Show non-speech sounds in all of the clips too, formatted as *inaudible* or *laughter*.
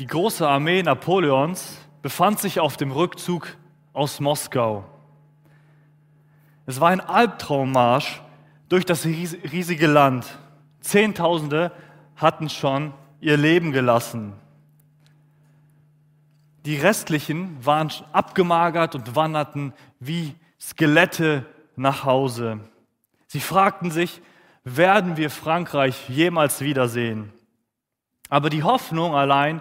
Die große Armee Napoleons befand sich auf dem Rückzug aus Moskau. Es war ein Albtraummarsch durch das riesige Land. Zehntausende hatten schon ihr Leben gelassen. Die restlichen waren abgemagert und wanderten wie Skelette nach Hause. Sie fragten sich, werden wir Frankreich jemals wiedersehen? Aber die Hoffnung allein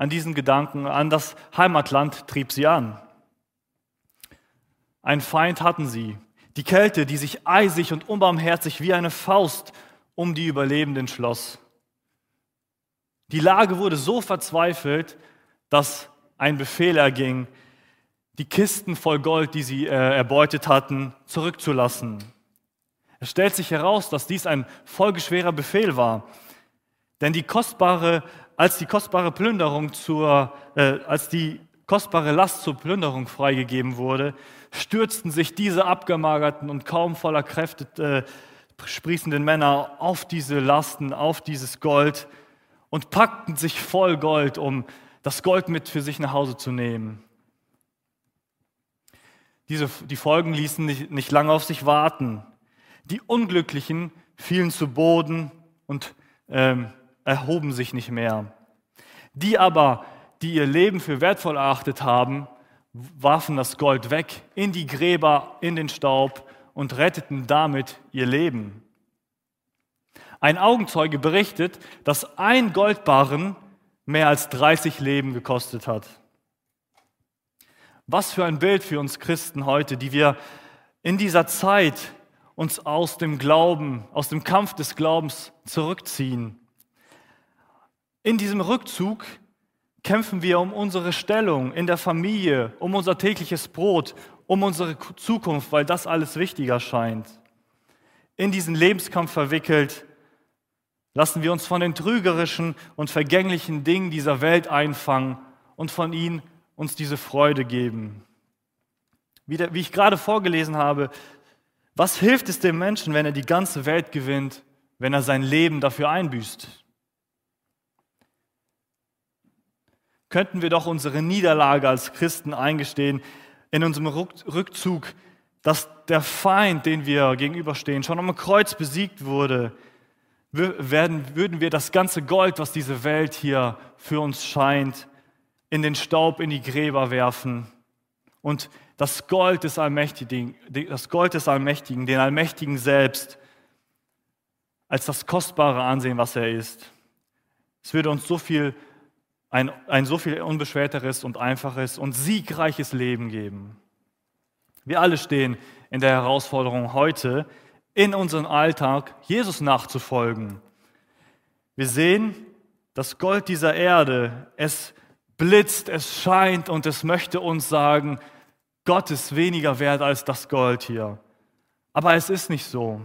an diesen Gedanken, an das Heimatland trieb sie an. Ein Feind hatten sie, die Kälte, die sich eisig und unbarmherzig wie eine Faust um die Überlebenden schloss. Die Lage wurde so verzweifelt, dass ein Befehl erging, die Kisten voll Gold, die sie äh, erbeutet hatten, zurückzulassen. Es stellt sich heraus, dass dies ein folgeschwerer Befehl war. Denn die kostbare, als die kostbare Plünderung zur, äh, als die kostbare Last zur Plünderung freigegeben wurde, stürzten sich diese abgemagerten und kaum voller Kräfte äh, sprießenden Männer auf diese Lasten, auf dieses Gold und packten sich voll Gold, um das Gold mit für sich nach Hause zu nehmen. Diese, die Folgen ließen nicht, nicht lange auf sich warten. Die Unglücklichen fielen zu Boden und ähm, erhoben sich nicht mehr. Die aber, die ihr Leben für wertvoll erachtet haben, warfen das Gold weg in die Gräber, in den Staub und retteten damit ihr Leben. Ein Augenzeuge berichtet, dass ein Goldbarren mehr als 30 Leben gekostet hat. Was für ein Bild für uns Christen heute, die wir in dieser Zeit uns aus dem Glauben, aus dem Kampf des Glaubens zurückziehen. In diesem Rückzug kämpfen wir um unsere Stellung in der Familie, um unser tägliches Brot, um unsere Zukunft, weil das alles wichtiger scheint. In diesen Lebenskampf verwickelt, lassen wir uns von den trügerischen und vergänglichen Dingen dieser Welt einfangen und von ihnen uns diese Freude geben. Wie, der, wie ich gerade vorgelesen habe, was hilft es dem Menschen, wenn er die ganze Welt gewinnt, wenn er sein Leben dafür einbüßt? Könnten wir doch unsere Niederlage als Christen eingestehen in unserem Rückzug, dass der Feind, den wir gegenüberstehen, schon am Kreuz besiegt wurde, werden, würden wir das ganze Gold, was diese Welt hier für uns scheint, in den Staub, in die Gräber werfen und das Gold des Allmächtigen, das Gold des Allmächtigen, den Allmächtigen selbst, als das Kostbare ansehen, was er ist. Es würde uns so viel, ein, ein so viel unbeschwerteres und einfaches und siegreiches Leben geben. Wir alle stehen in der Herausforderung heute, in unserem Alltag Jesus nachzufolgen. Wir sehen, das Gold dieser Erde, es blitzt, es scheint und es möchte uns sagen, Gott ist weniger wert als das Gold hier. Aber es ist nicht so.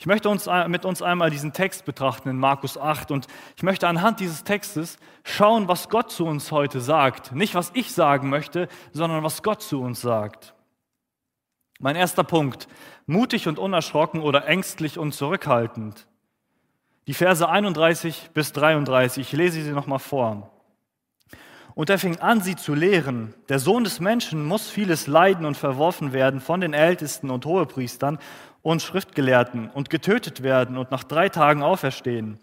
Ich möchte uns, mit uns einmal diesen Text betrachten in Markus 8 und ich möchte anhand dieses Textes schauen, was Gott zu uns heute sagt. Nicht, was ich sagen möchte, sondern was Gott zu uns sagt. Mein erster Punkt, mutig und unerschrocken oder ängstlich und zurückhaltend. Die Verse 31 bis 33, ich lese sie nochmal vor. Und er fing an, sie zu lehren. Der Sohn des Menschen muss vieles leiden und verworfen werden von den Ältesten und Hohepriestern und Schriftgelehrten und getötet werden und nach drei Tagen auferstehen.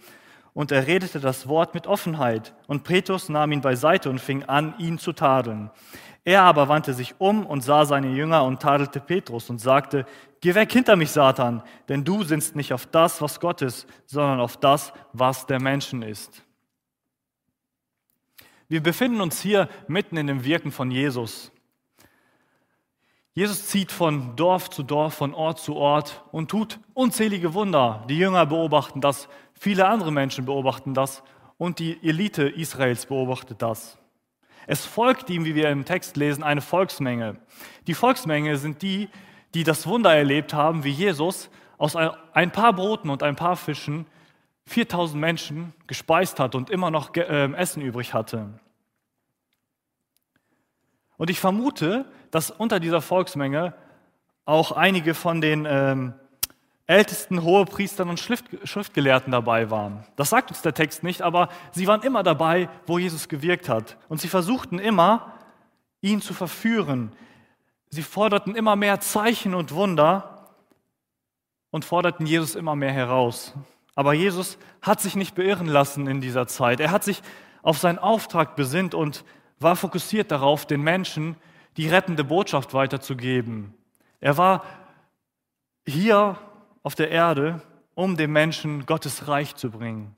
Und er redete das Wort mit Offenheit. Und Petrus nahm ihn beiseite und fing an, ihn zu tadeln. Er aber wandte sich um und sah seine Jünger und tadelte Petrus und sagte, Geh weg hinter mich, Satan, denn du sinnst nicht auf das, was Gott ist, sondern auf das, was der Menschen ist. Wir befinden uns hier mitten in dem Wirken von Jesus. Jesus zieht von Dorf zu Dorf, von Ort zu Ort und tut unzählige Wunder. Die Jünger beobachten das, viele andere Menschen beobachten das und die Elite Israels beobachtet das. Es folgt ihm, wie wir im Text lesen, eine Volksmenge. Die Volksmenge sind die, die das Wunder erlebt haben, wie Jesus aus ein paar Broten und ein paar Fischen 4000 Menschen gespeist hat und immer noch ähm, Essen übrig hatte. Und ich vermute, dass unter dieser Volksmenge auch einige von den ähm, Ältesten, Hohepriestern und Schriftgelehrten dabei waren. Das sagt uns der Text nicht, aber sie waren immer dabei, wo Jesus gewirkt hat. Und sie versuchten immer, ihn zu verführen. Sie forderten immer mehr Zeichen und Wunder und forderten Jesus immer mehr heraus. Aber Jesus hat sich nicht beirren lassen in dieser Zeit. Er hat sich auf seinen Auftrag besinnt und war fokussiert darauf, den Menschen die rettende Botschaft weiterzugeben. Er war hier auf der Erde, um den Menschen Gottes Reich zu bringen.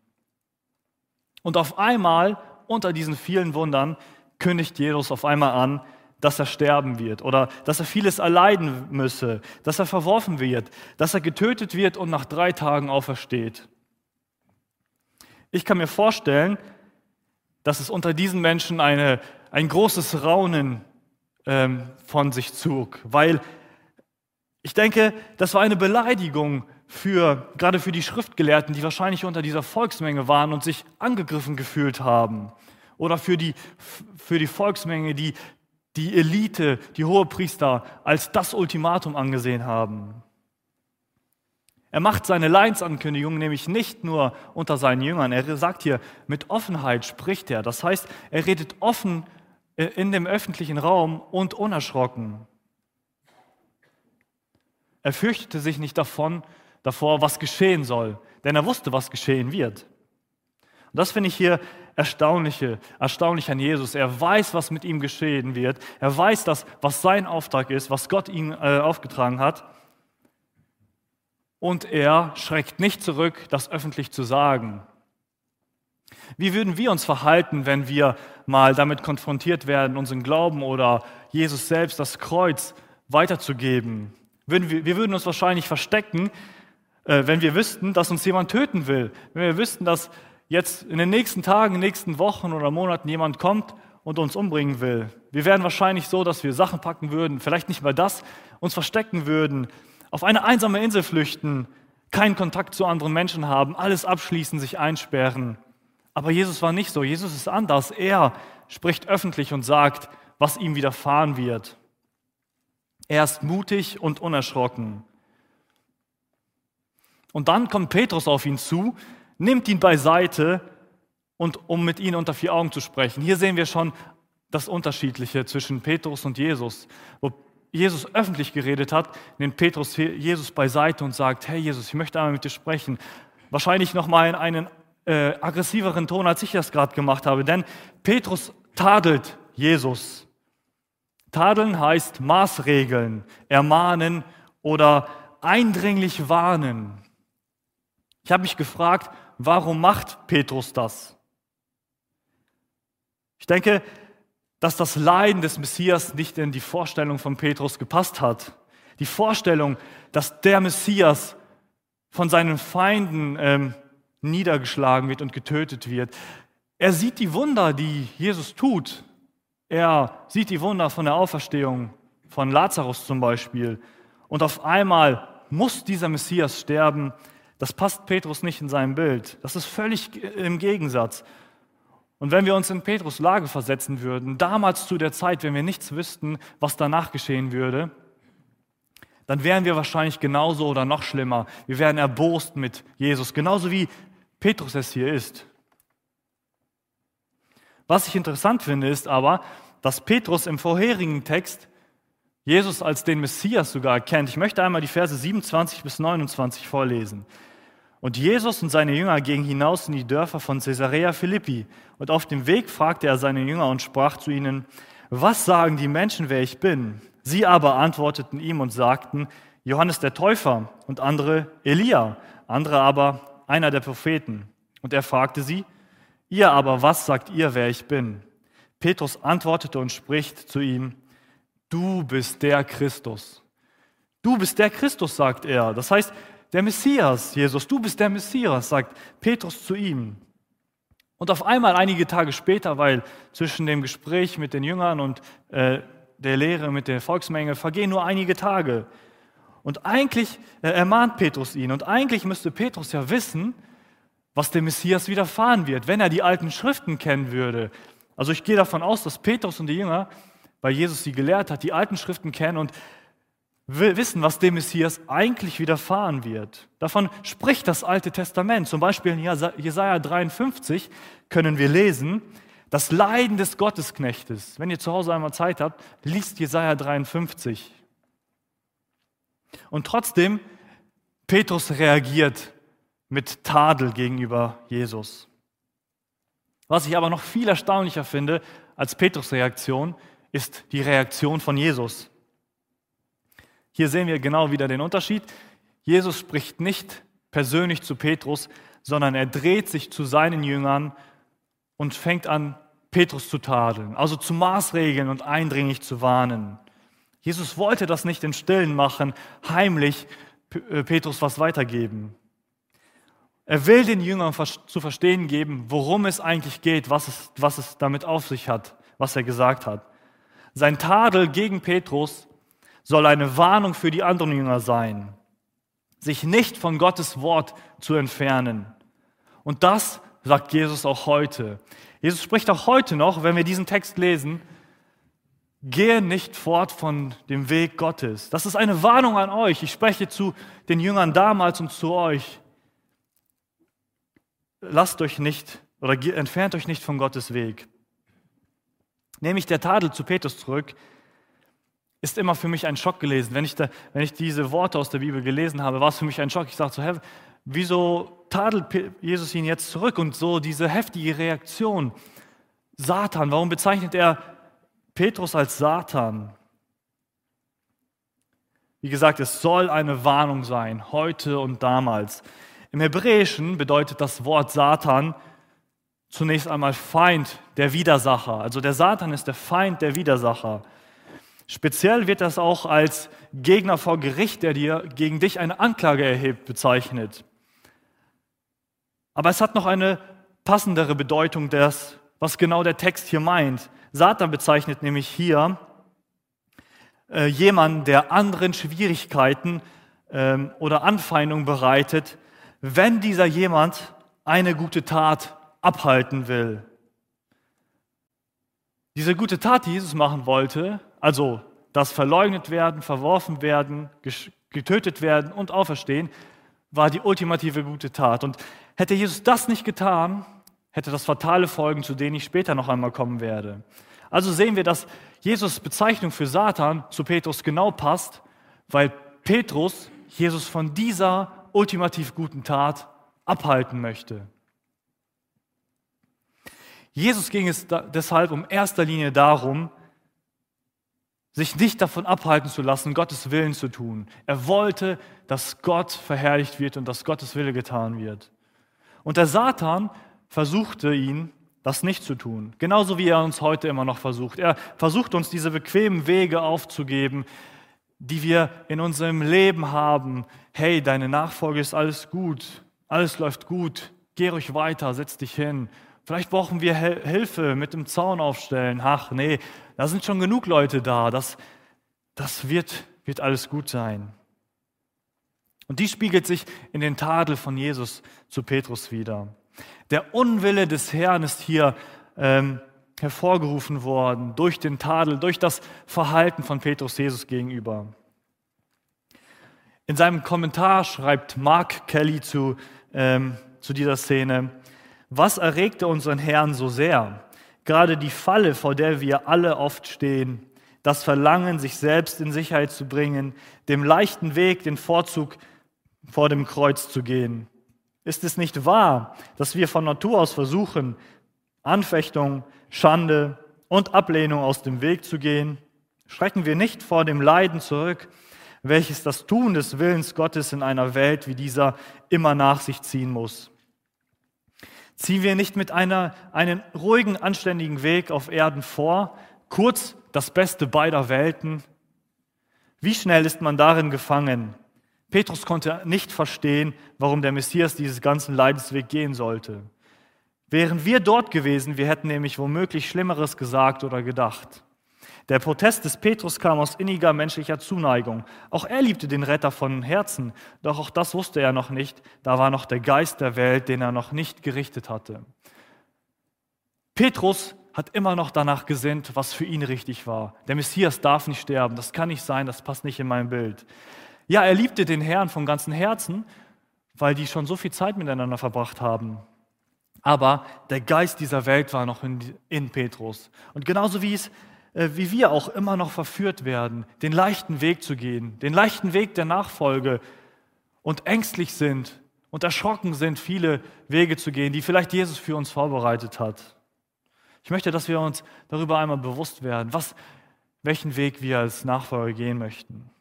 Und auf einmal, unter diesen vielen Wundern, kündigt Jesus auf einmal an, dass er sterben wird oder dass er vieles erleiden müsse, dass er verworfen wird, dass er getötet wird und nach drei Tagen aufersteht. Ich kann mir vorstellen, dass es unter diesen Menschen eine, ein großes Raunen ähm, von sich zog, weil ich denke, das war eine Beleidigung für, gerade für die Schriftgelehrten, die wahrscheinlich unter dieser Volksmenge waren und sich angegriffen gefühlt haben. Oder für die, für die Volksmenge, die die Elite, die Hohepriester als das Ultimatum angesehen haben. Er macht seine Leinsankündigung nämlich nicht nur unter seinen Jüngern. Er sagt hier, mit Offenheit spricht er. Das heißt, er redet offen in dem öffentlichen Raum und unerschrocken. Er fürchtete sich nicht davon, davor, was geschehen soll, denn er wusste, was geschehen wird. Und das finde ich hier erstaunliche, erstaunlich an Jesus. Er weiß, was mit ihm geschehen wird. Er weiß, dass, was sein Auftrag ist, was Gott ihm äh, aufgetragen hat. Und er schreckt nicht zurück, das öffentlich zu sagen. Wie würden wir uns verhalten, wenn wir mal damit konfrontiert werden, unseren Glauben oder Jesus selbst das Kreuz weiterzugeben? Wir würden uns wahrscheinlich verstecken, äh, wenn wir wüssten, dass uns jemand töten will. Wenn wir wüssten, dass jetzt in den nächsten Tagen, nächsten Wochen oder Monaten jemand kommt und uns umbringen will. Wir wären wahrscheinlich so, dass wir Sachen packen würden, vielleicht nicht mal das, uns verstecken würden, auf eine einsame Insel flüchten, keinen Kontakt zu anderen Menschen haben, alles abschließen, sich einsperren. Aber Jesus war nicht so. Jesus ist anders. Er spricht öffentlich und sagt, was ihm widerfahren wird. Er ist mutig und unerschrocken. Und dann kommt Petrus auf ihn zu, nimmt ihn beiseite und um mit ihm unter vier Augen zu sprechen. Hier sehen wir schon das Unterschiedliche zwischen Petrus und Jesus. Wo Jesus öffentlich geredet hat, nimmt Petrus Jesus beiseite und sagt, hey Jesus, ich möchte einmal mit dir sprechen. Wahrscheinlich nochmal in einen äh, aggressiveren Ton, als ich das gerade gemacht habe. Denn Petrus tadelt Jesus. Tadeln heißt Maßregeln, ermahnen oder eindringlich warnen. Ich habe mich gefragt, warum macht Petrus das? Ich denke, dass das Leiden des Messias nicht in die Vorstellung von Petrus gepasst hat. Die Vorstellung, dass der Messias von seinen Feinden ähm, niedergeschlagen wird und getötet wird. Er sieht die Wunder, die Jesus tut. Er sieht die Wunder von der Auferstehung von Lazarus zum Beispiel. Und auf einmal muss dieser Messias sterben. Das passt Petrus nicht in sein Bild. Das ist völlig im Gegensatz. Und wenn wir uns in Petrus Lage versetzen würden, damals zu der Zeit, wenn wir nichts wüssten, was danach geschehen würde, dann wären wir wahrscheinlich genauso oder noch schlimmer. Wir wären erbost mit Jesus, genauso wie Petrus es hier ist. Was ich interessant finde, ist aber, dass Petrus im vorherigen Text Jesus als den Messias sogar erkennt. Ich möchte einmal die Verse 27 bis 29 vorlesen. Und Jesus und seine Jünger gingen hinaus in die Dörfer von Caesarea Philippi. Und auf dem Weg fragte er seine Jünger und sprach zu ihnen, was sagen die Menschen, wer ich bin? Sie aber antworteten ihm und sagten, Johannes der Täufer und andere Elia, andere aber einer der Propheten. Und er fragte sie, Ihr aber, was sagt ihr, wer ich bin? Petrus antwortete und spricht zu ihm, du bist der Christus. Du bist der Christus, sagt er. Das heißt, der Messias, Jesus, du bist der Messias, sagt Petrus zu ihm. Und auf einmal, einige Tage später, weil zwischen dem Gespräch mit den Jüngern und äh, der Lehre mit der Volksmenge vergehen nur einige Tage. Und eigentlich äh, ermahnt Petrus ihn. Und eigentlich müsste Petrus ja wissen, was dem Messias widerfahren wird, wenn er die alten Schriften kennen würde. Also ich gehe davon aus, dass Petrus und die Jünger, weil Jesus sie gelehrt hat, die alten Schriften kennen und wissen, was dem Messias eigentlich widerfahren wird. Davon spricht das Alte Testament. Zum Beispiel in Jesaja 53 können wir lesen, das Leiden des Gottesknechtes. Wenn ihr zu Hause einmal Zeit habt, liest Jesaja 53. Und trotzdem, Petrus reagiert mit Tadel gegenüber Jesus. Was ich aber noch viel erstaunlicher finde als Petrus Reaktion, ist die Reaktion von Jesus. Hier sehen wir genau wieder den Unterschied. Jesus spricht nicht persönlich zu Petrus, sondern er dreht sich zu seinen Jüngern und fängt an, Petrus zu tadeln, also zu maßregeln und eindringlich zu warnen. Jesus wollte das nicht im Stillen machen, heimlich äh, Petrus was weitergeben. Er will den Jüngern zu verstehen geben, worum es eigentlich geht, was es, was es damit auf sich hat, was er gesagt hat. Sein Tadel gegen Petrus soll eine Warnung für die anderen Jünger sein, sich nicht von Gottes Wort zu entfernen. Und das sagt Jesus auch heute. Jesus spricht auch heute noch, wenn wir diesen Text lesen, gehe nicht fort von dem Weg Gottes. Das ist eine Warnung an euch. Ich spreche zu den Jüngern damals und zu euch. Lasst euch nicht oder entfernt euch nicht von Gottes Weg. Nehme ich der Tadel zu Petrus zurück, ist immer für mich ein Schock gelesen. Wenn ich, da, wenn ich diese Worte aus der Bibel gelesen habe, war es für mich ein Schock. Ich sagte so, Herr, wieso tadelt Jesus ihn jetzt zurück? Und so diese heftige Reaktion. Satan, warum bezeichnet er Petrus als Satan? Wie gesagt, es soll eine Warnung sein, heute und damals. Im Hebräischen bedeutet das Wort Satan zunächst einmal Feind der Widersacher. Also der Satan ist der Feind der Widersacher. Speziell wird das auch als Gegner vor Gericht, der dir gegen dich eine Anklage erhebt, bezeichnet. Aber es hat noch eine passendere Bedeutung, das, was genau der Text hier meint. Satan bezeichnet nämlich hier äh, jemanden, der anderen Schwierigkeiten ähm, oder Anfeindungen bereitet, wenn dieser jemand eine gute Tat abhalten will. Diese gute Tat, die Jesus machen wollte, also das verleugnet werden, verworfen werden, getötet werden und auferstehen, war die ultimative gute Tat. Und hätte Jesus das nicht getan, hätte das fatale Folgen, zu denen ich später noch einmal kommen werde. Also sehen wir, dass Jesus Bezeichnung für Satan zu Petrus genau passt, weil Petrus Jesus von dieser ultimativ guten Tat abhalten möchte. Jesus ging es deshalb um erster Linie darum, sich nicht davon abhalten zu lassen, Gottes Willen zu tun. Er wollte, dass Gott verherrlicht wird und dass Gottes Wille getan wird. Und der Satan versuchte ihn, das nicht zu tun. Genauso wie er uns heute immer noch versucht. Er versucht uns diese bequemen Wege aufzugeben, die wir in unserem Leben haben. Hey, deine Nachfolge ist alles gut, alles läuft gut, geh ruhig weiter, setz dich hin. Vielleicht brauchen wir Hilfe mit dem Zaun aufstellen. Ach nee, da sind schon genug Leute da. Das, das wird, wird alles gut sein. Und die spiegelt sich in den Tadel von Jesus zu Petrus wieder. Der Unwille des Herrn ist hier ähm, hervorgerufen worden durch den Tadel, durch das Verhalten von Petrus Jesus gegenüber. In seinem Kommentar schreibt Mark Kelly zu, ähm, zu dieser Szene, was erregte unseren Herrn so sehr? Gerade die Falle, vor der wir alle oft stehen, das Verlangen, sich selbst in Sicherheit zu bringen, dem leichten Weg, den Vorzug vor dem Kreuz zu gehen. Ist es nicht wahr, dass wir von Natur aus versuchen, Anfechtung, Schande und Ablehnung aus dem Weg zu gehen? Schrecken wir nicht vor dem Leiden zurück, welches das Tun des Willens Gottes in einer Welt wie dieser immer nach sich ziehen muss? Ziehen wir nicht mit einer, einen ruhigen, anständigen Weg auf Erden vor, kurz das Beste beider Welten? Wie schnell ist man darin gefangen? Petrus konnte nicht verstehen, warum der Messias dieses ganzen Leidensweg gehen sollte. Wären wir dort gewesen, wir hätten nämlich womöglich Schlimmeres gesagt oder gedacht. Der Protest des Petrus kam aus inniger menschlicher Zuneigung. Auch er liebte den Retter von Herzen, doch auch das wusste er noch nicht. Da war noch der Geist der Welt, den er noch nicht gerichtet hatte. Petrus hat immer noch danach gesinnt, was für ihn richtig war. Der Messias darf nicht sterben, das kann nicht sein, das passt nicht in mein Bild. Ja, er liebte den Herrn von ganzem Herzen, weil die schon so viel Zeit miteinander verbracht haben. Aber der Geist dieser Welt war noch in, in Petrus. Und genauso wie, es, äh, wie wir auch immer noch verführt werden, den leichten Weg zu gehen, den leichten Weg der Nachfolge und ängstlich sind und erschrocken sind, viele Wege zu gehen, die vielleicht Jesus für uns vorbereitet hat. Ich möchte, dass wir uns darüber einmal bewusst werden, was, welchen Weg wir als Nachfolger gehen möchten.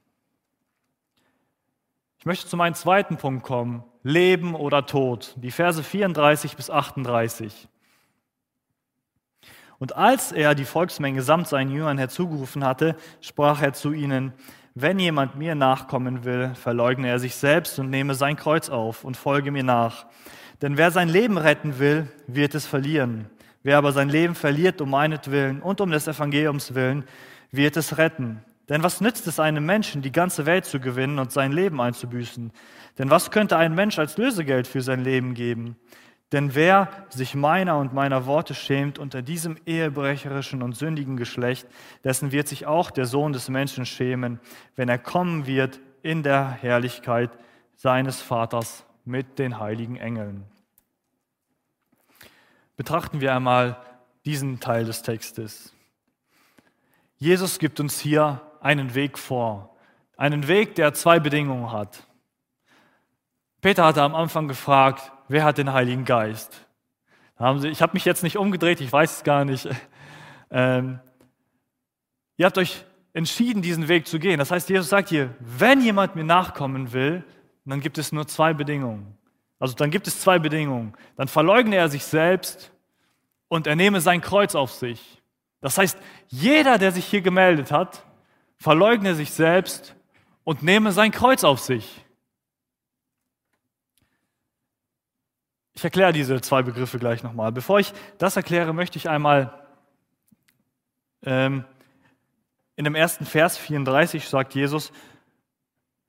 Ich möchte zu meinem zweiten Punkt kommen, Leben oder Tod, die Verse 34 bis 38. Und als er die Volksmenge samt seinen Jüngern herzugerufen hatte, sprach er zu ihnen, wenn jemand mir nachkommen will, verleugne er sich selbst und nehme sein Kreuz auf und folge mir nach. Denn wer sein Leben retten will, wird es verlieren. Wer aber sein Leben verliert um meinetwillen und um des Evangeliums willen, wird es retten. Denn was nützt es einem Menschen, die ganze Welt zu gewinnen und sein Leben einzubüßen? Denn was könnte ein Mensch als Lösegeld für sein Leben geben? Denn wer sich meiner und meiner Worte schämt unter diesem ehebrecherischen und sündigen Geschlecht, dessen wird sich auch der Sohn des Menschen schämen, wenn er kommen wird in der Herrlichkeit seines Vaters mit den heiligen Engeln. Betrachten wir einmal diesen Teil des Textes. Jesus gibt uns hier einen Weg vor, einen Weg, der zwei Bedingungen hat. Peter hatte am Anfang gefragt, wer hat den Heiligen Geist? ich habe mich jetzt nicht umgedreht, ich weiß es gar nicht. *laughs* Ähm, ihr habt euch entschieden, diesen Weg zu gehen. Das heißt, Jesus sagt hier, wenn jemand mir nachkommen will, dann gibt es nur zwei Bedingungen. Also dann gibt es zwei Bedingungen. Dann verleugne er sich selbst und er nehme sein Kreuz auf sich. Das heißt, jeder, der sich hier gemeldet hat, verleugne sich selbst und nehme sein Kreuz auf sich. Ich erkläre diese zwei Begriffe gleich nochmal. Bevor ich das erkläre, möchte ich einmal ähm, in dem ersten Vers 34 sagt Jesus,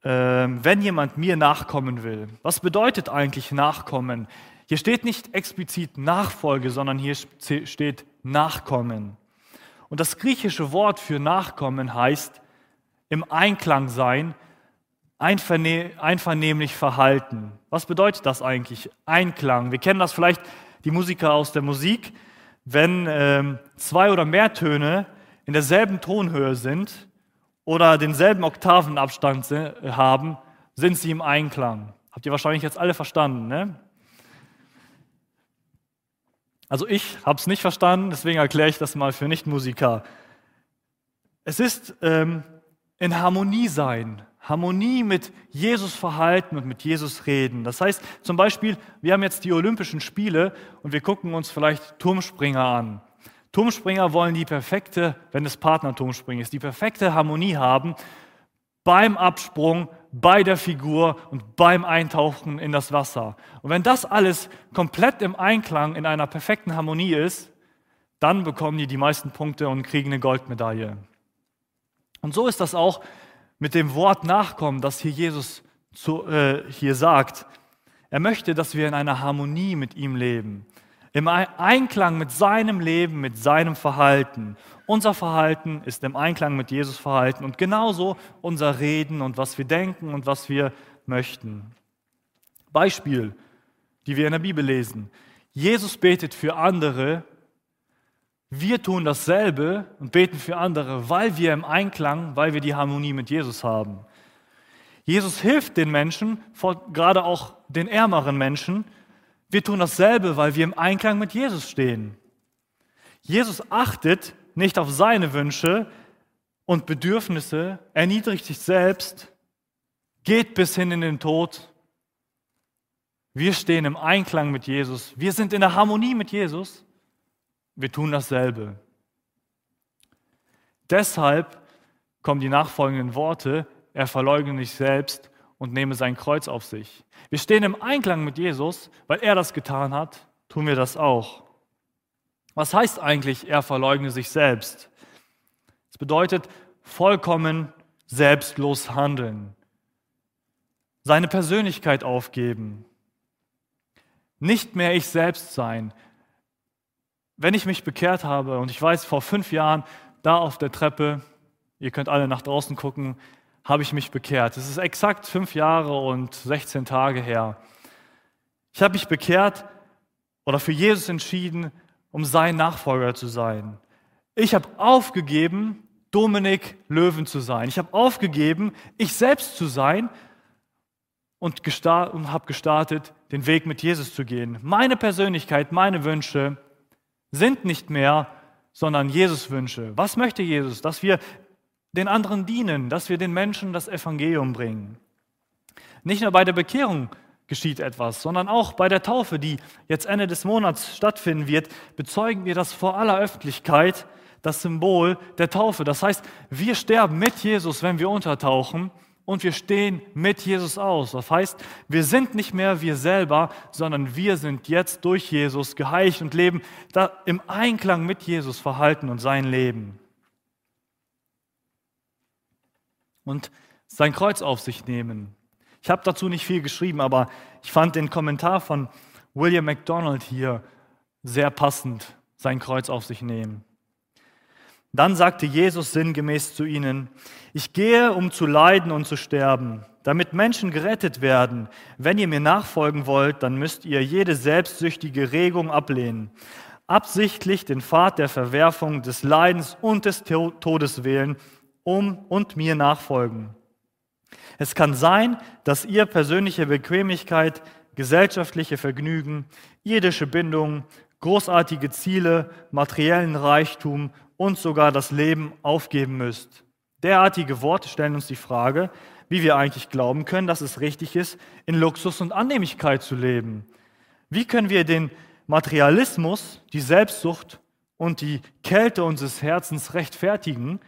ähm, wenn jemand mir nachkommen will. Was bedeutet eigentlich nachkommen? Hier steht nicht explizit Nachfolge, sondern hier steht Nachkommen. Und das griechische Wort für Nachkommen heißt im Einklang sein, einvernehmlich verhalten. Was bedeutet das eigentlich? Einklang. Wir kennen das vielleicht, die Musiker aus der Musik, wenn ähm, zwei oder mehr Töne in derselben Tonhöhe sind oder denselben Oktavenabstand haben, sind sie im Einklang. Habt ihr wahrscheinlich jetzt alle verstanden, ne? Also ich habe es nicht verstanden, deswegen erkläre ich das mal für Nichtmusiker. Es ist ähm, in Harmonie sein, Harmonie mit Jesus verhalten und mit Jesus reden. Das heißt zum Beispiel, wir haben jetzt die Olympischen Spiele und wir gucken uns vielleicht Turmspringer an. Turmspringer wollen die perfekte, wenn es Partner-Turmspringen ist, die perfekte Harmonie haben beim Absprung, bei der Figur und beim Eintauchen in das Wasser. Und wenn das alles komplett im Einklang, in einer perfekten Harmonie ist, dann bekommen die die meisten Punkte und kriegen eine Goldmedaille. Und so ist das auch mit dem Wort nachkommen, das hier Jesus zu, äh, hier sagt. Er möchte, dass wir in einer Harmonie mit ihm leben, im Einklang mit seinem Leben, mit seinem Verhalten. Unser Verhalten ist im Einklang mit Jesus Verhalten und genauso unser Reden und was wir denken und was wir möchten. Beispiel, die wir in der Bibel lesen. Jesus betet für andere wir tun dasselbe und beten für andere, weil wir im Einklang, weil wir die Harmonie mit Jesus haben. Jesus hilft den Menschen, gerade auch den ärmeren Menschen. Wir tun dasselbe, weil wir im Einklang mit Jesus stehen. Jesus achtet nicht auf seine Wünsche und Bedürfnisse, erniedrigt sich selbst, geht bis hin in den Tod. Wir stehen im Einklang mit Jesus. Wir sind in der Harmonie mit Jesus. Wir tun dasselbe. Deshalb kommen die nachfolgenden Worte, er verleugne sich selbst und nehme sein Kreuz auf sich. Wir stehen im Einklang mit Jesus, weil er das getan hat, tun wir das auch. Was heißt eigentlich, er verleugne sich selbst? Es bedeutet vollkommen selbstlos handeln, seine Persönlichkeit aufgeben, nicht mehr ich selbst sein, wenn ich mich bekehrt habe und ich weiß, vor fünf Jahren da auf der Treppe, ihr könnt alle nach draußen gucken, habe ich mich bekehrt. Es ist exakt fünf Jahre und 16 Tage her. Ich habe mich bekehrt oder für Jesus entschieden, um sein Nachfolger zu sein. Ich habe aufgegeben, Dominik Löwen zu sein. Ich habe aufgegeben, ich selbst zu sein und, und habe gestartet, den Weg mit Jesus zu gehen. Meine Persönlichkeit, meine Wünsche sind nicht mehr, sondern Jesus Wünsche. Was möchte Jesus? Dass wir den anderen dienen, dass wir den Menschen das Evangelium bringen. Nicht nur bei der Bekehrung geschieht etwas, sondern auch bei der Taufe, die jetzt Ende des Monats stattfinden wird, bezeugen wir das vor aller Öffentlichkeit, das Symbol der Taufe. Das heißt, wir sterben mit Jesus, wenn wir untertauchen und wir stehen mit Jesus aus. Das heißt, wir sind nicht mehr wir selber, sondern wir sind jetzt durch Jesus geheiligt und leben im Einklang mit Jesus verhalten und sein Leben. Und sein Kreuz auf sich nehmen. Ich habe dazu nicht viel geschrieben, aber ich fand den Kommentar von William MacDonald hier sehr passend, sein Kreuz auf sich nehmen. Dann sagte Jesus sinngemäß zu ihnen, ich gehe, um zu leiden und zu sterben, damit Menschen gerettet werden. Wenn ihr mir nachfolgen wollt, dann müsst ihr jede selbstsüchtige Regung ablehnen, absichtlich den Pfad der Verwerfung, des Leidens und des Todes wählen um und mir nachfolgen. Es kann sein, dass ihr persönliche Bequemlichkeit, gesellschaftliche Vergnügen, irdische Bindungen, großartige Ziele, materiellen Reichtum und sogar das Leben aufgeben müsst. Derartige Worte stellen uns die Frage, wie wir eigentlich glauben können, dass es richtig ist, in Luxus und Annehmlichkeit zu leben. Wie können wir den Materialismus, die Selbstsucht und die Kälte unseres Herzens rechtfertigen?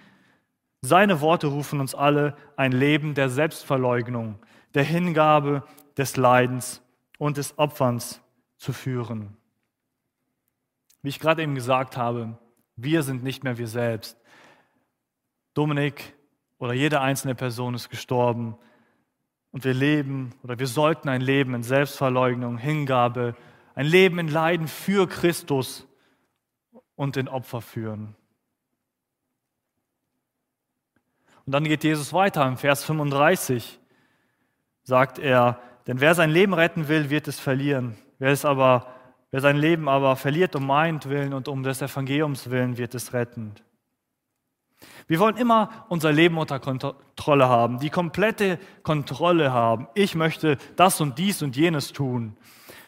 Seine Worte rufen uns alle ein Leben der Selbstverleugnung, der Hingabe, des Leidens und des Opferns zu führen. Wie ich gerade eben gesagt habe, wir sind nicht mehr wir selbst. Dominik oder jede einzelne Person ist gestorben und wir leben oder wir sollten ein Leben in Selbstverleugnung, Hingabe, ein Leben in Leiden für Christus und in Opfer führen. Und dann geht Jesus weiter im Vers 35, sagt er, denn wer sein Leben retten will, wird es verlieren. Wer es aber Wer sein Leben aber verliert um meinetwillen und um des Evangeliums willen, wird es retten. Wir wollen immer unser Leben unter Kontrolle haben, die komplette Kontrolle haben. Ich möchte das und dies und jenes tun.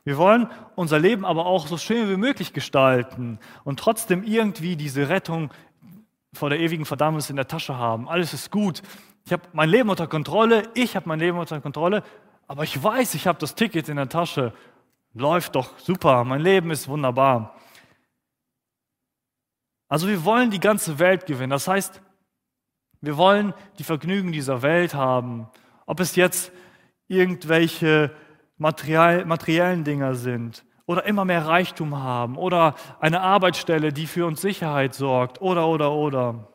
Wir wollen unser Leben aber auch so schön wie möglich gestalten und trotzdem irgendwie diese Rettung vor der ewigen Verdammnis in der Tasche haben. Alles ist gut. Ich habe mein Leben unter Kontrolle, ich habe mein Leben unter Kontrolle, aber ich weiß, ich habe das Ticket in der Tasche läuft doch super, mein Leben ist wunderbar. Also wir wollen die ganze Welt gewinnen. Das heißt, wir wollen die Vergnügen dieser Welt haben. Ob es jetzt irgendwelche materiell, materiellen Dinge sind oder immer mehr Reichtum haben oder eine Arbeitsstelle, die für uns Sicherheit sorgt oder, oder, oder.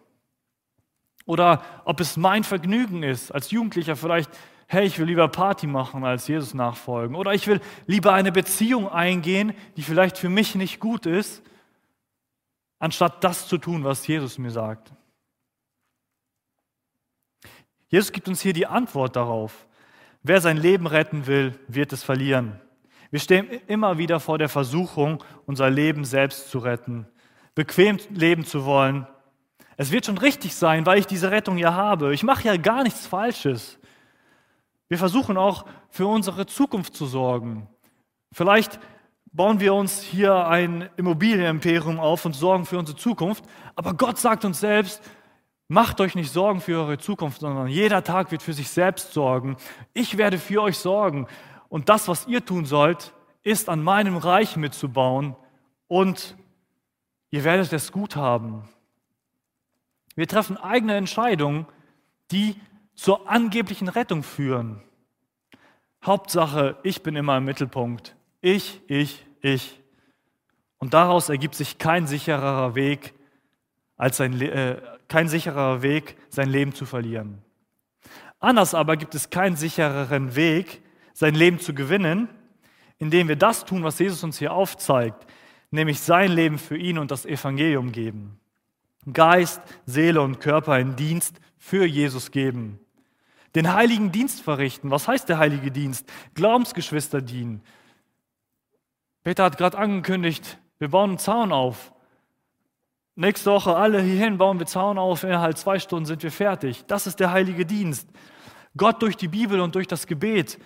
Oder ob es mein Vergnügen ist, als Jugendlicher vielleicht hey, ich will lieber Party machen als Jesus nachfolgen. Oder ich will lieber eine Beziehung eingehen, die vielleicht für mich nicht gut ist, anstatt das zu tun, was Jesus mir sagt. Jesus gibt uns hier die Antwort darauf. Wer sein Leben retten will, wird es verlieren. Wir stehen immer wieder vor der Versuchung, unser Leben selbst zu retten, bequem leben zu wollen. Es wird schon richtig sein, weil ich diese Rettung ja habe. Ich mache ja gar nichts Falsches. Wir versuchen auch für unsere Zukunft zu sorgen. Vielleicht bauen wir uns hier ein Immobilienimperium auf und sorgen für unsere Zukunft. Aber Gott sagt uns selbst, macht euch nicht Sorgen für eure Zukunft, sondern jeder Tag wird für sich selbst sorgen. Ich werde für euch sorgen. Und das, was ihr tun sollt, ist an meinem Reich mitzubauen und ihr werdet es gut haben. Wir treffen eigene Entscheidungen, die zur angeblichen Rettung führen. Hauptsache, ich bin immer im Mittelpunkt. Ich, ich, ich. Und daraus ergibt sich kein sicherer Weg, als sein, äh, kein sicherer Weg, sein Leben zu verlieren. Anders aber gibt es keinen sichereren Weg, sein Leben zu gewinnen, indem wir das tun, was Jesus uns hier aufzeigt, nämlich sein Leben für ihn und das Evangelium geben. Geist, Seele und Körper in Dienst für Jesus geben. Den heiligen Dienst verrichten. Was heißt der heilige Dienst? Glaubensgeschwister dienen. Peter hat gerade angekündigt, wir bauen einen Zaun auf. Nächste Woche alle hierhin bauen wir Zaun auf, innerhalb zwei Stunden sind wir fertig. Das ist der heilige Dienst. Gott durch die Bibel und durch das Gebet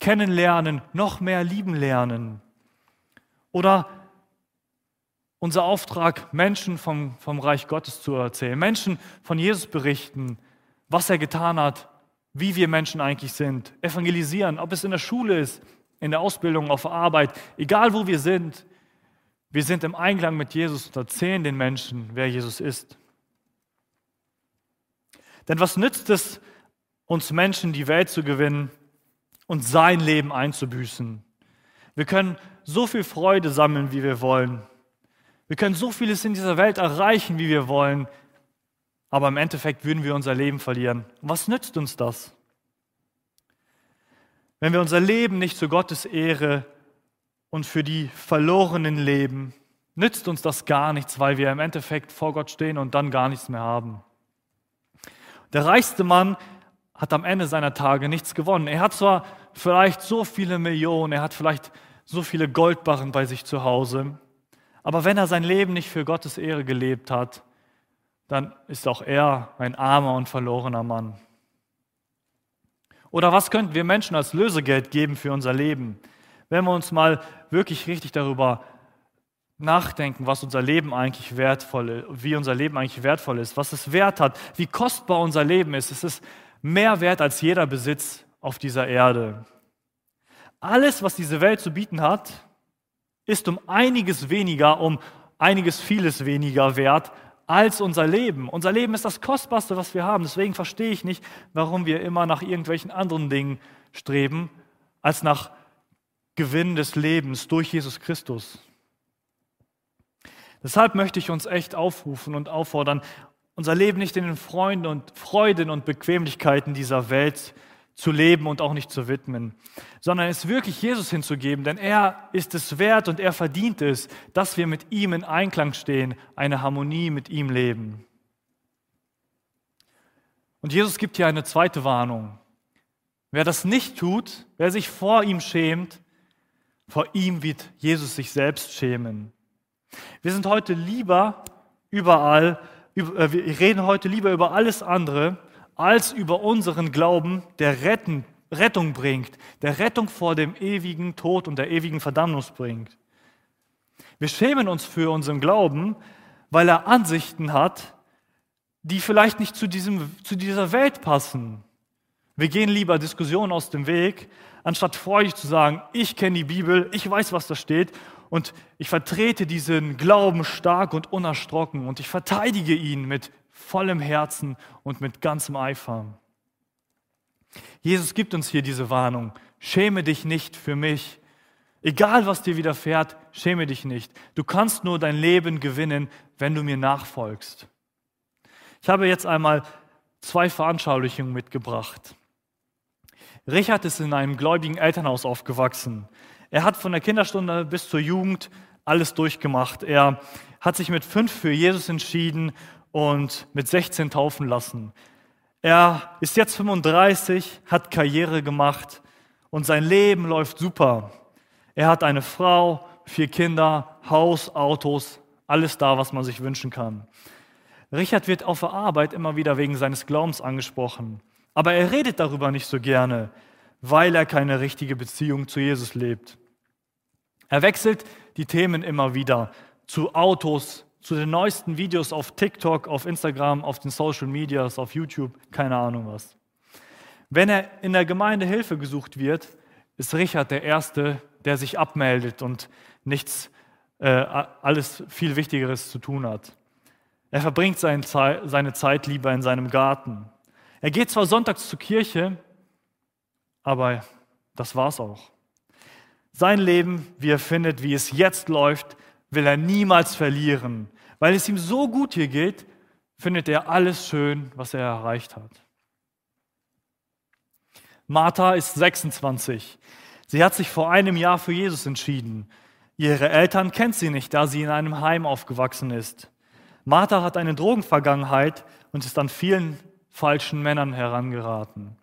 kennenlernen, noch mehr lieben lernen. Oder unser Auftrag, Menschen vom, vom Reich Gottes zu erzählen, Menschen von Jesus berichten, was er getan hat, wie wir Menschen eigentlich sind, evangelisieren, ob es in der Schule ist, in der Ausbildung, auf der Arbeit, egal wo wir sind. Wir sind im Einklang mit Jesus und erzählen den Menschen, wer Jesus ist. Denn was nützt es, uns Menschen die Welt zu gewinnen und sein Leben einzubüßen? Wir können so viel Freude sammeln, wie wir wollen. Wir können so vieles in dieser Welt erreichen, wie wir wollen. Aber im Endeffekt würden wir unser Leben verlieren. was nützt uns das? Wenn wir unser Leben nicht zu Gottes Ehre und für die Verlorenen leben, nützt uns das gar nichts, weil wir im Endeffekt vor Gott stehen und dann gar nichts mehr haben. Der reichste Mann hat am Ende seiner Tage nichts gewonnen. Er hat zwar vielleicht so viele Millionen, er hat vielleicht so viele Goldbarren bei sich zu Hause, aber wenn er sein Leben nicht für Gottes Ehre gelebt hat, dann ist auch er ein armer und verlorener Mann. Oder was könnten wir Menschen als Lösegeld geben für unser Leben? Wenn wir uns mal wirklich richtig darüber nachdenken, was unser Leben eigentlich wertvoll ist, wie unser Leben eigentlich wertvoll ist, was es wert hat, wie kostbar unser Leben ist. Es ist mehr wert als jeder Besitz auf dieser Erde. Alles, was diese Welt zu bieten hat, ist um einiges weniger, um einiges vieles weniger wert als unser Leben. Unser Leben ist das Kostbarste, was wir haben. Deswegen verstehe ich nicht, warum wir immer nach irgendwelchen anderen Dingen streben, als nach Gewinn des Lebens durch Jesus Christus. Deshalb möchte ich uns echt aufrufen und auffordern, unser Leben nicht in den Freunden und Freuden und Bequemlichkeiten dieser Welt zu zu leben und auch nicht zu widmen, sondern es wirklich Jesus hinzugeben, denn er ist es wert und er verdient es, dass wir mit ihm in Einklang stehen, eine Harmonie mit ihm leben. Und Jesus gibt hier eine zweite Warnung. Wer das nicht tut, wer sich vor ihm schämt, vor ihm wird Jesus sich selbst schämen. Wir sind heute lieber überall, äh, wir reden heute lieber über alles andere, als über unseren Glauben, der Retten, Rettung bringt, der Rettung vor dem ewigen Tod und der ewigen Verdammnis bringt. Wir schämen uns für unseren Glauben, weil er Ansichten hat, die vielleicht nicht zu, diesem, zu dieser Welt passen. Wir gehen lieber Diskussionen aus dem Weg, anstatt freudig zu sagen, ich kenne die Bibel, ich weiß, was da steht und ich vertrete diesen Glauben stark und unerschrocken und ich verteidige ihn mit vollem Herzen und mit ganzem Eifer. Jesus gibt uns hier diese Warnung. Schäme dich nicht für mich. Egal, was dir widerfährt, schäme dich nicht. Du kannst nur dein Leben gewinnen, wenn du mir nachfolgst. Ich habe jetzt einmal zwei Veranschaulichungen mitgebracht. Richard ist in einem gläubigen Elternhaus aufgewachsen. Er hat von der Kinderstunde bis zur Jugend alles durchgemacht. Er hat sich mit fünf für Jesus entschieden und mit 16 taufen lassen. Er ist jetzt 35, hat Karriere gemacht und sein Leben läuft super. Er hat eine Frau, vier Kinder, Haus, Autos, alles da, was man sich wünschen kann. Richard wird auf der Arbeit immer wieder wegen seines Glaubens angesprochen. Aber er redet darüber nicht so gerne, weil er keine richtige Beziehung zu Jesus lebt. Er wechselt die Themen immer wieder zu Autos, zu den neuesten Videos auf TikTok, auf Instagram, auf den Social Medias, auf YouTube, keine Ahnung was. Wenn er in der Gemeinde Hilfe gesucht wird, ist Richard der Erste, der sich abmeldet und nichts, äh, alles viel Wichtigeres zu tun hat. Er verbringt seine Zeit lieber in seinem Garten. Er geht zwar sonntags zur Kirche, aber das war's auch. Sein Leben, wie er findet, wie es jetzt läuft, will er niemals verlieren. Weil es ihm so gut hier geht, findet er alles schön, was er erreicht hat. Martha ist 26. Sie hat sich vor einem Jahr für Jesus entschieden. Ihre Eltern kennt sie nicht, da sie in einem Heim aufgewachsen ist. Martha hat eine Drogenvergangenheit und ist an vielen falschen Männern herangeraten.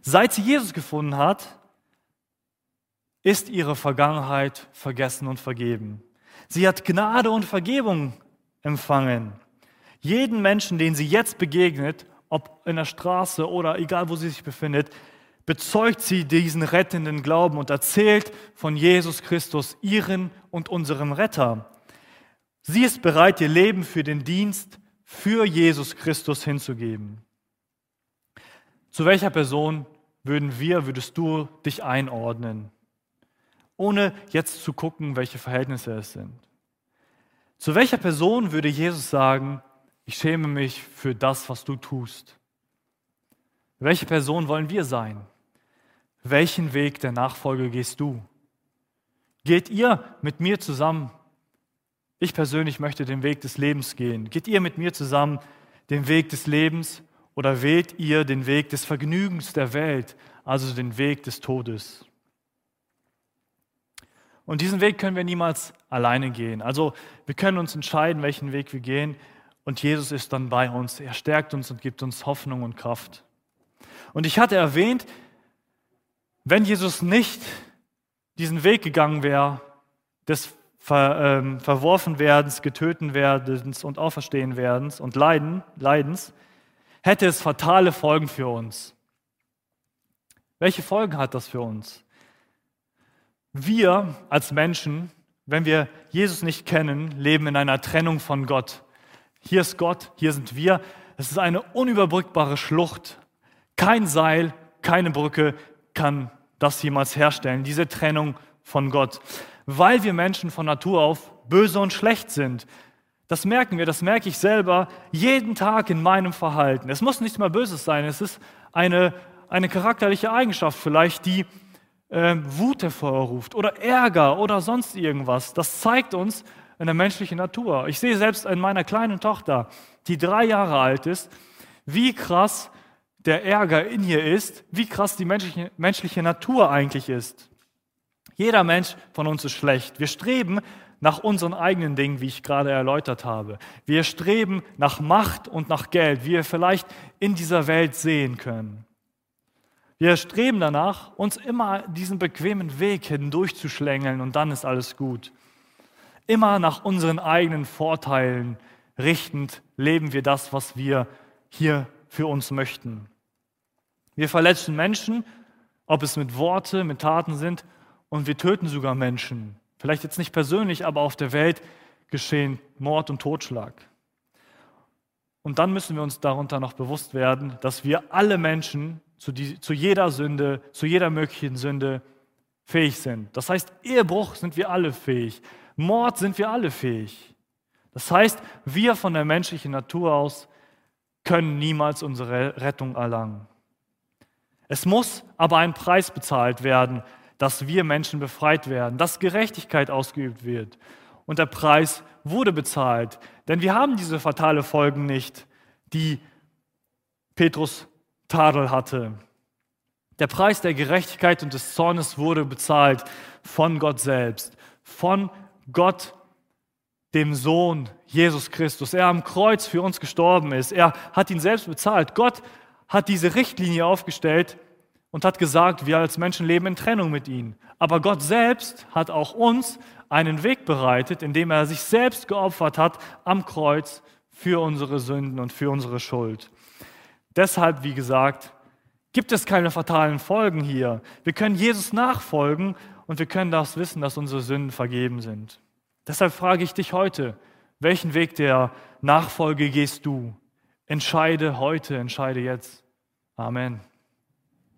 Seit sie Jesus gefunden hat, ist ihre Vergangenheit vergessen und vergeben. Sie hat Gnade und Vergebung empfangen. Jeden Menschen, den sie jetzt begegnet, ob in der Straße oder egal wo sie sich befindet, bezeugt sie diesen rettenden Glauben und erzählt von Jesus Christus, ihren und unserem Retter. Sie ist bereit, ihr Leben für den Dienst für Jesus Christus hinzugeben. Zu welcher Person würden wir, würdest du dich einordnen? Ohne jetzt zu gucken, welche Verhältnisse es sind. Zu welcher Person würde Jesus sagen, ich schäme mich für das, was du tust? Welche Person wollen wir sein? Welchen Weg der Nachfolge gehst du? Geht ihr mit mir zusammen? Ich persönlich möchte den Weg des Lebens gehen. Geht ihr mit mir zusammen den Weg des Lebens oder wählt ihr den Weg des Vergnügens der Welt, also den Weg des Todes? Und diesen Weg können wir niemals alleine gehen. Also wir können uns entscheiden, welchen Weg wir gehen. Und Jesus ist dann bei uns. Er stärkt uns und gibt uns Hoffnung und Kraft. Und ich hatte erwähnt, wenn Jesus nicht diesen Weg gegangen wäre, des Ver, ähm, Verworfenwerdens, Getötenwerdens und Auferstehenwerdens und Leiden, Leidens, hätte es fatale Folgen für uns. Welche Folgen hat das für uns? Wir als Menschen, wenn wir Jesus nicht kennen, leben in einer Trennung von Gott. Hier ist Gott, hier sind wir. Es ist eine unüberbrückbare Schlucht. Kein Seil, keine Brücke, kann das jemals herstellen, diese Trennung von Gott. Weil wir Menschen von Natur auf böse und schlecht sind. Das merken wir, das merke ich selber jeden Tag in meinem Verhalten. Es muss nicht mal Böses sein, es ist eine, eine charakterliche Eigenschaft vielleicht, die äh, Wut hervorruft oder Ärger oder sonst irgendwas. Das zeigt uns in der menschlichen Natur. Ich sehe selbst in meiner kleinen Tochter, die drei Jahre alt ist, wie krass der Ärger in ihr ist, wie krass die menschliche, menschliche Natur eigentlich ist. Jeder Mensch von uns ist schlecht. Wir streben nach unseren eigenen Dingen, wie ich gerade erläutert habe. Wir streben nach Macht und nach Geld, wie wir vielleicht in dieser Welt sehen können. Wir streben danach, uns immer diesen bequemen Weg hindurchzuschlängeln und dann ist alles gut. Immer nach unseren eigenen Vorteilen richtend leben wir das, was wir hier für uns möchten. Wir verletzen Menschen, ob es mit Worte, mit Taten sind, und wir töten sogar Menschen. Vielleicht jetzt nicht persönlich, aber auf der Welt geschehen Mord und Totschlag. Und dann müssen wir uns darunter noch bewusst werden, dass wir alle Menschen zu, die, zu jeder Sünde, zu jeder möglichen Sünde fähig sind. Das heißt, Ehebruch sind wir alle fähig. Mord sind wir alle fähig. Das heißt, wir von der menschlichen Natur aus können niemals unsere Rettung erlangen. Es muss aber ein Preis bezahlt werden, dass wir Menschen befreit werden, dass Gerechtigkeit ausgeübt wird. Und der Preis wurde bezahlt, denn wir haben diese fatale Folgen nicht, die Petrus Tadel hatte. Der Preis der Gerechtigkeit und des Zornes wurde bezahlt von Gott selbst, von Gott, dem Sohn Jesus Christus. Er am Kreuz für uns gestorben ist. Er hat ihn selbst bezahlt. Gott hat diese Richtlinie aufgestellt und hat gesagt, wir als Menschen leben in Trennung mit ihm. Aber Gott selbst hat auch uns einen Weg bereitet, indem er sich selbst geopfert hat am Kreuz für unsere Sünden und für unsere Schuld. Deshalb, wie gesagt, gibt es keine fatalen Folgen hier. Wir können Jesus nachfolgen und wir können das wissen, dass unsere Sünden vergeben sind. Deshalb frage ich dich heute, welchen Weg der Nachfolge gehst du? Entscheide heute, entscheide jetzt. Amen.